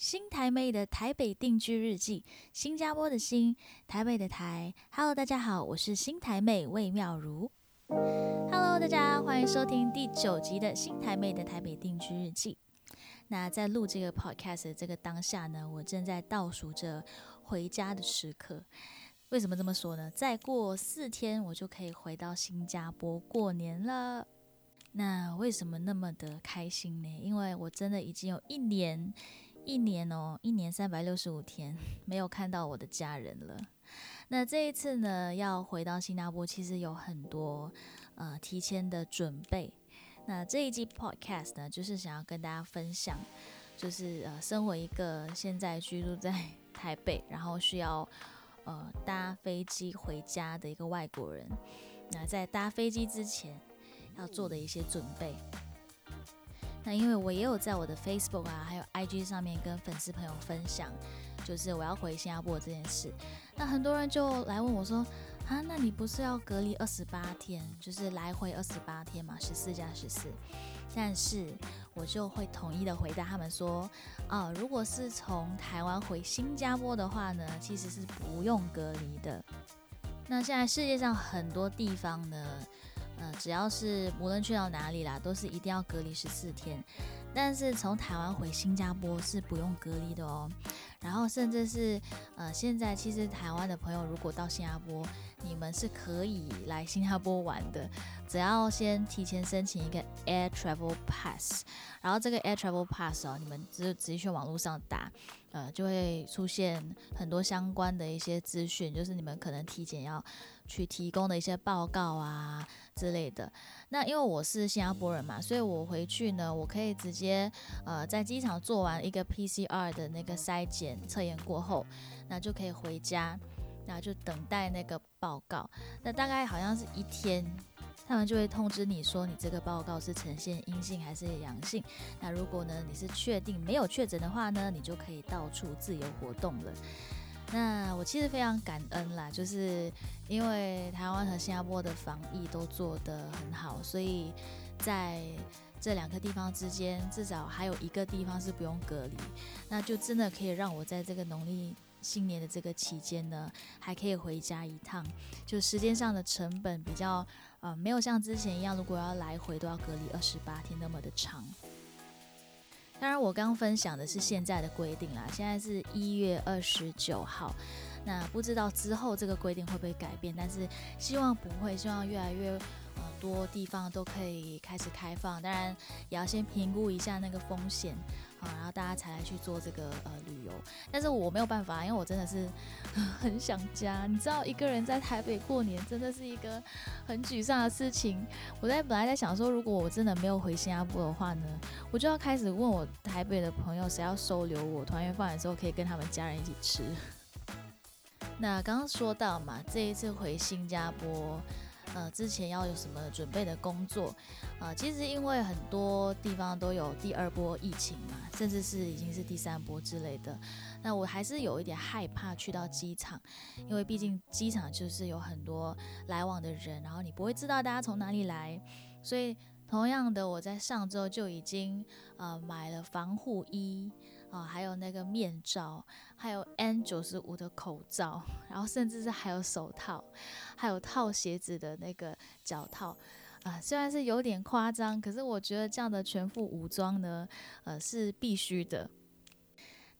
新台妹的台北定居日记，新加坡的新，台北的台。Hello，大家好，我是新台妹魏妙如。Hello，大家欢迎收听第九集的新台妹的台北定居日记。那在录这个 podcast 的这个当下呢，我正在倒数着回家的时刻。为什么这么说呢？再过四天我就可以回到新加坡过年了。那为什么那么的开心呢？因为我真的已经有一年。一年哦，一年三百六十五天 没有看到我的家人了。那这一次呢，要回到新加坡，其实有很多呃提前的准备。那这一季 podcast 呢，就是想要跟大家分享，就是呃，身为一个现在居住在 台北，然后需要呃搭飞机回家的一个外国人，那在搭飞机之前要做的一些准备。那因为我也有在我的 Facebook 啊，还有 IG 上面跟粉丝朋友分享，就是我要回新加坡这件事。那很多人就来问我说：“啊，那你不是要隔离二十八天，就是来回二十八天嘛，十四加十四？”但是我就会统一的回答他们说：“啊，如果是从台湾回新加坡的话呢，其实是不用隔离的。那现在世界上很多地方呢。”呃，只要是无论去到哪里啦，都是一定要隔离十四天。但是从台湾回新加坡是不用隔离的哦。然后甚至是呃，现在其实台湾的朋友如果到新加坡，你们是可以来新加坡玩的，只要先提前申请一个 Air Travel Pass。然后这个 Air Travel Pass 哦，你们只直接去网络上打，呃，就会出现很多相关的一些资讯，就是你们可能体检要去提供的一些报告啊之类的。那因为我是新加坡人嘛，所以我回去呢，我可以直接呃在机场做完一个 PCR 的那个筛检测验过后，那就可以回家，那就等待那个报告。那大概好像是一天。他们就会通知你说，你这个报告是呈现阴性还是阳性。那如果呢，你是确定没有确诊的话呢，你就可以到处自由活动了。那我其实非常感恩啦，就是因为台湾和新加坡的防疫都做得很好，所以在这两个地方之间，至少还有一个地方是不用隔离，那就真的可以让我在这个农历。新年的这个期间呢，还可以回家一趟，就时间上的成本比较呃没有像之前一样，如果要来回都要隔离二十八天那么的长。当然，我刚分享的是现在的规定啦，现在是一月二十九号，那不知道之后这个规定会不会改变，但是希望不会，希望越来越。多地方都可以开始开放，当然也要先评估一下那个风险啊，然后大家才来去做这个呃旅游。但是我没有办法，因为我真的是 很想家。你知道，一个人在台北过年真的是一个很沮丧的事情。我在本来在想说，如果我真的没有回新加坡的话呢，我就要开始问我台北的朋友，谁要收留我团圆饭的时候可以跟他们家人一起吃。那刚刚说到嘛，这一次回新加坡。呃，之前要有什么准备的工作啊？其实因为很多地方都有第二波疫情嘛，甚至是已经是第三波之类的。那我还是有一点害怕去到机场，因为毕竟机场就是有很多来往的人，然后你不会知道大家从哪里来，所以。同样的，我在上周就已经呃买了防护衣啊，还有那个面罩，还有 N 九十五的口罩，然后甚至是还有手套，还有套鞋子的那个脚套啊。虽然是有点夸张，可是我觉得这样的全副武装呢，呃是必须的。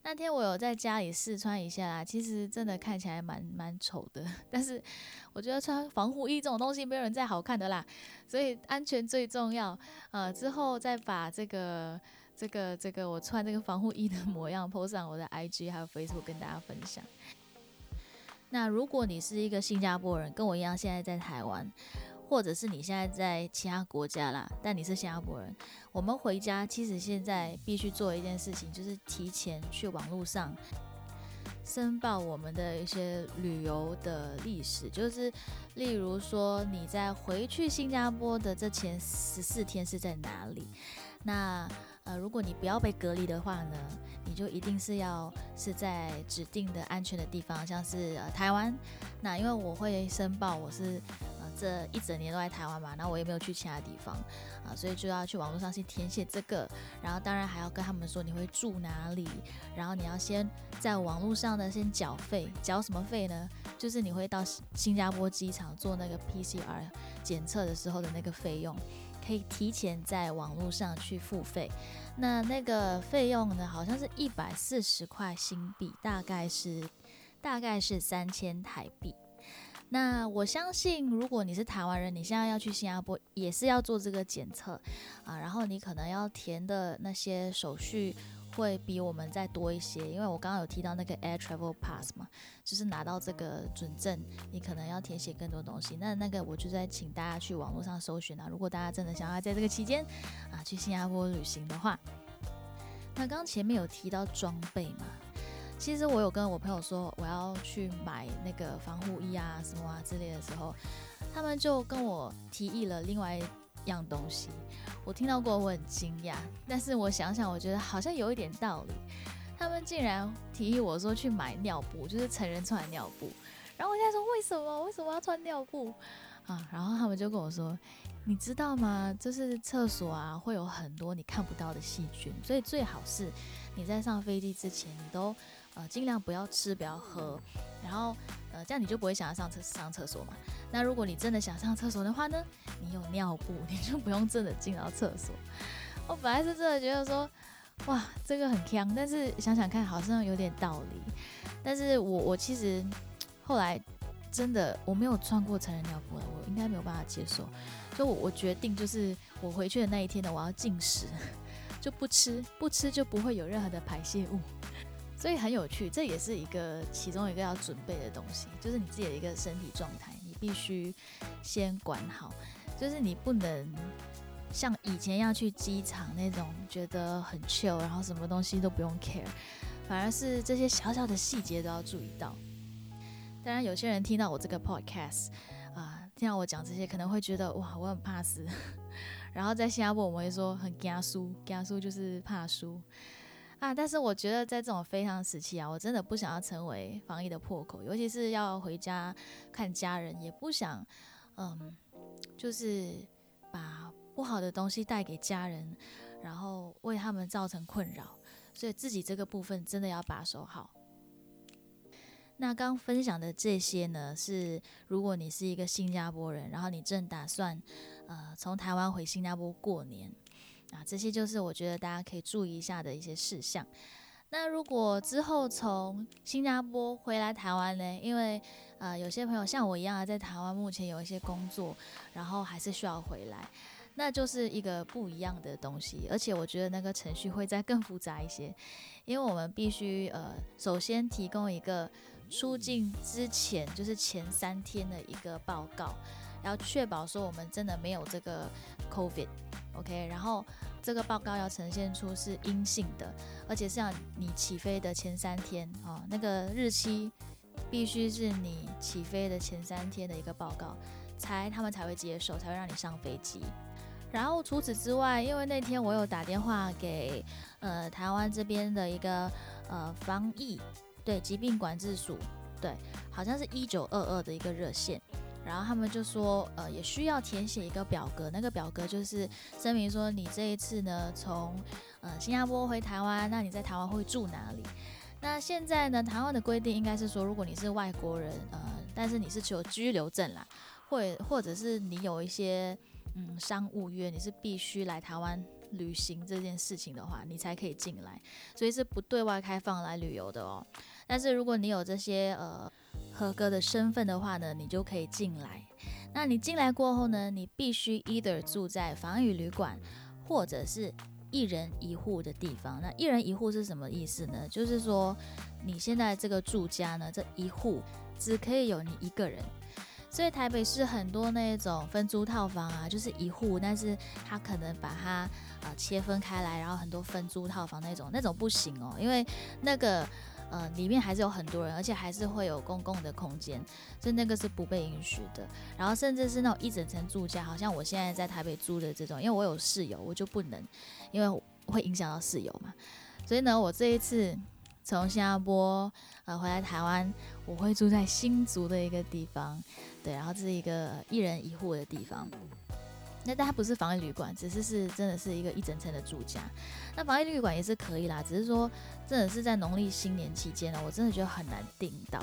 那天我有在家里试穿一下啦，其实真的看起来蛮蛮丑的，但是我觉得穿防护衣这种东西没有人再好看的啦，所以安全最重要。呃，之后再把这个这个这个我穿这个防护衣的模样 po 上我的 IG 还有 Facebook 跟大家分享。那如果你是一个新加坡人，跟我一样现在在台湾。或者是你现在在其他国家啦，但你是新加坡人，我们回家其实现在必须做一件事情，就是提前去网络上申报我们的一些旅游的历史，就是例如说你在回去新加坡的这前十四天是在哪里？那呃，如果你不要被隔离的话呢，你就一定是要是在指定的安全的地方，像是呃台湾。那因为我会申报我是呃。这一整年都在台湾嘛，那我也没有去其他地方啊，所以就要去网络上去填写这个，然后当然还要跟他们说你会住哪里，然后你要先在网络上呢先缴费，缴什么费呢？就是你会到新加坡机场做那个 PCR 检测的时候的那个费用，可以提前在网络上去付费。那那个费用呢，好像是一百四十块新币，大概是大概是三千台币。那我相信，如果你是台湾人，你现在要去新加坡，也是要做这个检测啊，然后你可能要填的那些手续会比我们再多一些，因为我刚刚有提到那个 Air Travel Pass 嘛，就是拿到这个准证，你可能要填写更多东西。那那个我就在请大家去网络上搜寻啊，如果大家真的想要在这个期间啊去新加坡旅行的话，那刚前面有提到装备嘛。其实我有跟我朋友说我要去买那个防护衣啊什么啊之类的时候，他们就跟我提议了另外样东西。我听到过，我很惊讶，但是我想想，我觉得好像有一点道理。他们竟然提议我说去买尿布，就是成人穿的尿布。然后我现在说为什么？为什么要穿尿布啊？然后他们就跟我说，你知道吗？就是厕所啊会有很多你看不到的细菌，所以最好是你在上飞机之前你都。呃，尽量不要吃，不要喝，然后呃，这样你就不会想要上厕上厕所嘛。那如果你真的想上厕所的话呢，你有尿布，你就不用真的进到厕所。我本来是真的觉得说，哇，这个很强，但是想想看，好像有点道理。但是我我其实后来真的我没有穿过成人尿布了，我应该没有办法接受，所以我我决定就是我回去的那一天呢，我要禁食，就不吃，不吃就不会有任何的排泄物。所以很有趣，这也是一个其中一个要准备的东西，就是你自己的一个身体状态，你必须先管好。就是你不能像以前要去机场那种觉得很 chill，然后什么东西都不用 care，反而是这些小小的细节都要注意到。当然，有些人听到我这个 podcast 啊，听到我讲这些，可能会觉得哇，我很怕死。然后在新加坡，我们会说很惊输，惊输就是怕输。啊！但是我觉得在这种非常时期啊，我真的不想要成为防疫的破口，尤其是要回家看家人，也不想，嗯，就是把不好的东西带给家人，然后为他们造成困扰，所以自己这个部分真的要把守好。那刚分享的这些呢，是如果你是一个新加坡人，然后你正打算，呃，从台湾回新加坡过年。啊，这些就是我觉得大家可以注意一下的一些事项。那如果之后从新加坡回来台湾呢？因为呃，有些朋友像我一样啊在台湾目前有一些工作，然后还是需要回来，那就是一个不一样的东西。而且我觉得那个程序会再更复杂一些，因为我们必须呃，首先提供一个出境之前就是前三天的一个报告，要确保说我们真的没有这个 COVID。OK，然后这个报告要呈现出是阴性的，而且是要你起飞的前三天哦，那个日期必须是你起飞的前三天的一个报告，才他们才会接受，才会让你上飞机。然后除此之外，因为那天我有打电话给呃台湾这边的一个呃防疫对疾病管制署，对，好像是一九二二的一个热线。然后他们就说，呃，也需要填写一个表格，那个表格就是声明说你这一次呢从呃新加坡回台湾，那你在台湾会住哪里？那现在呢，台湾的规定应该是说，如果你是外国人，呃，但是你是持有居留证啦，或或者是你有一些嗯商务约，你是必须来台湾旅行这件事情的话，你才可以进来，所以是不对外开放来旅游的哦。但是如果你有这些呃。合格的身份的话呢，你就可以进来。那你进来过后呢，你必须 either 住在防疫旅馆，或者是一人一户的地方。那一人一户是什么意思呢？就是说你现在这个住家呢，这一户只可以有你一个人。所以台北市很多那种分租套房啊，就是一户，但是他可能把它呃切分开来，然后很多分租套房那种，那种不行哦，因为那个。呃，里面还是有很多人，而且还是会有公共的空间，所以那个是不被允许的。然后甚至是那种一整层住家，好像我现在在台北租的这种，因为我有室友，我就不能，因为会影响到室友嘛。所以呢，我这一次从新加坡呃回来台湾，我会住在新竹的一个地方，对，然后这是一个一人一户的地方。那但它不是防疫旅馆，只是是真的是一个一整层的住家。那防疫旅馆也是可以啦，只是说真的是在农历新年期间呢，我真的觉得很难订到。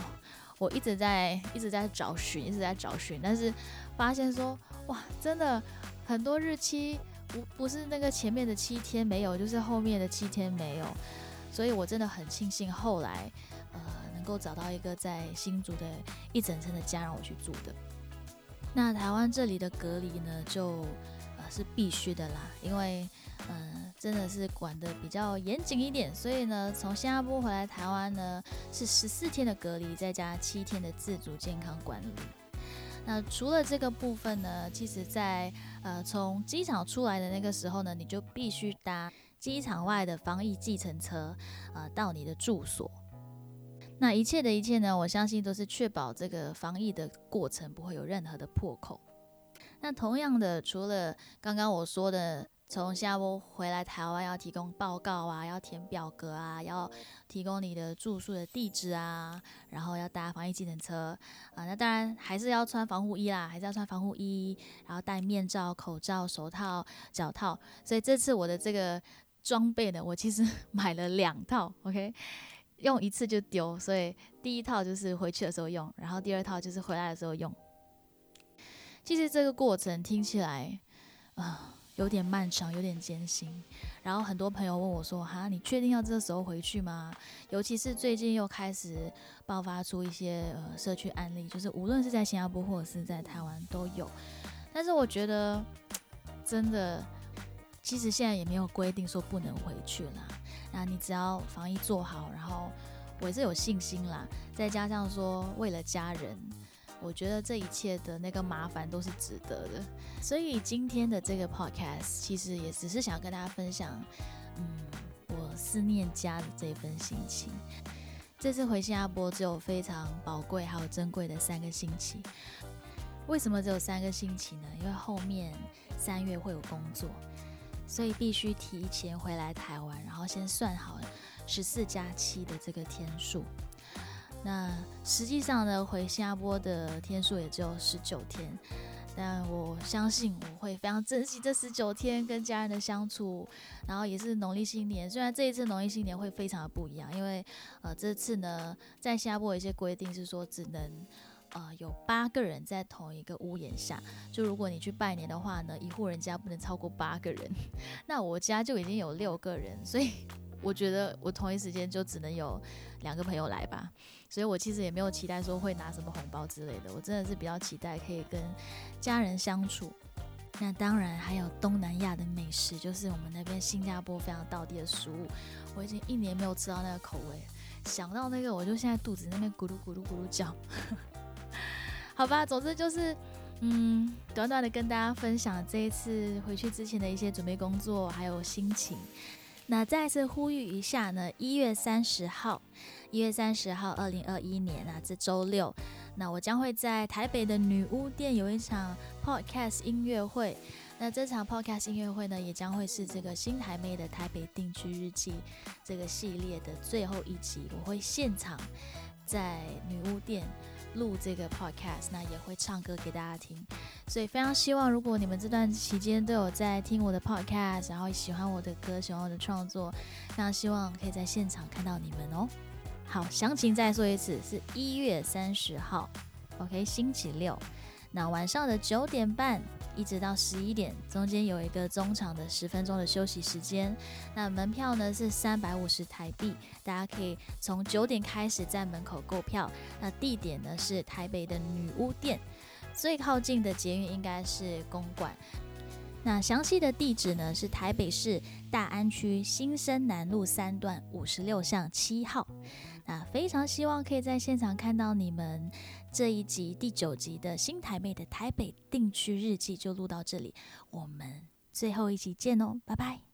我一直在一直在找寻，一直在找寻，但是发现说哇，真的很多日期不不是那个前面的七天没有，就是后面的七天没有。所以我真的很庆幸后来呃能够找到一个在新竹的一整层的家让我去住的。那台湾这里的隔离呢，就呃是必须的啦，因为嗯真的是管的比较严谨一点，所以呢从新加坡回来台湾呢是十四天的隔离，再加七天的自主健康管理。那除了这个部分呢，其实在呃从机场出来的那个时候呢，你就必须搭机场外的防疫计程车，呃到你的住所。那一切的一切呢？我相信都是确保这个防疫的过程不会有任何的破口。那同样的，除了刚刚我说的，从新加坡回来台湾要提供报告啊，要填表格啊，要提供你的住宿的地址啊，然后要搭防疫计程车啊，那当然还是要穿防护衣啦，还是要穿防护衣，然后戴面罩、口罩、手套、脚套。所以这次我的这个装备呢，我其实 买了两套，OK。用一次就丢，所以第一套就是回去的时候用，然后第二套就是回来的时候用。其实这个过程听起来啊有点漫长，有点艰辛。然后很多朋友问我说：“哈，你确定要这个时候回去吗？”尤其是最近又开始爆发出一些呃社区案例，就是无论是在新加坡或者是在台湾都有。但是我觉得真的，其实现在也没有规定说不能回去啦。那你只要防疫做好，然后我也是有信心啦。再加上说为了家人，我觉得这一切的那个麻烦都是值得的。所以今天的这个 podcast 其实也只是想跟大家分享，嗯，我思念家的这份心情。这次回新加坡只有非常宝贵还有珍贵的三个星期。为什么只有三个星期呢？因为后面三月会有工作。所以必须提前回来台湾，然后先算好十四加七的这个天数。那实际上呢，回新加坡的天数也只有十九天，但我相信我会非常珍惜这十九天跟家人的相处。然后也是农历新年，虽然这一次农历新年会非常的不一样，因为呃这次呢在新加坡有一些规定是说只能。呃，有八个人在同一个屋檐下，就如果你去拜年的话呢，一户人家不能超过八个人。那我家就已经有六个人，所以 我觉得我同一时间就只能有两个朋友来吧。所以我其实也没有期待说会拿什么红包之类的，我真的是比较期待可以跟家人相处。那当然还有东南亚的美食，就是我们那边新加坡非常道地的食物，我已经一年没有吃到那个口味，想到那个我就现在肚子那边咕噜咕噜咕噜叫。好吧，总之就是，嗯，短短的跟大家分享这一次回去之前的一些准备工作还有心情。那再次呼吁一下呢，一月三十号，一月三十号，二零二一年啊，这周六，那我将会在台北的女巫店有一场 podcast 音乐会。那这场 podcast 音乐会呢，也将会是这个新台妹的台北定居日记这个系列的最后一集。我会现场在女巫店。录这个 podcast，那也会唱歌给大家听，所以非常希望，如果你们这段期间都有在听我的 podcast，然后喜欢我的歌，喜欢我的创作，非常希望可以在现场看到你们哦。好，详情再说一次，是一月三十号，OK，星期六，那晚上的九点半。一直到十一点，中间有一个中场的十分钟的休息时间。那门票呢是三百五十台币，大家可以从九点开始在门口购票。那地点呢是台北的女巫店，最靠近的捷运应该是公馆。那详细的地址呢是台北市大安区新生南路三段五十六巷七号。那非常希望可以在现场看到你们。这一集第九集的新台妹的台北定居日记就录到这里，我们最后一集见哦，拜拜。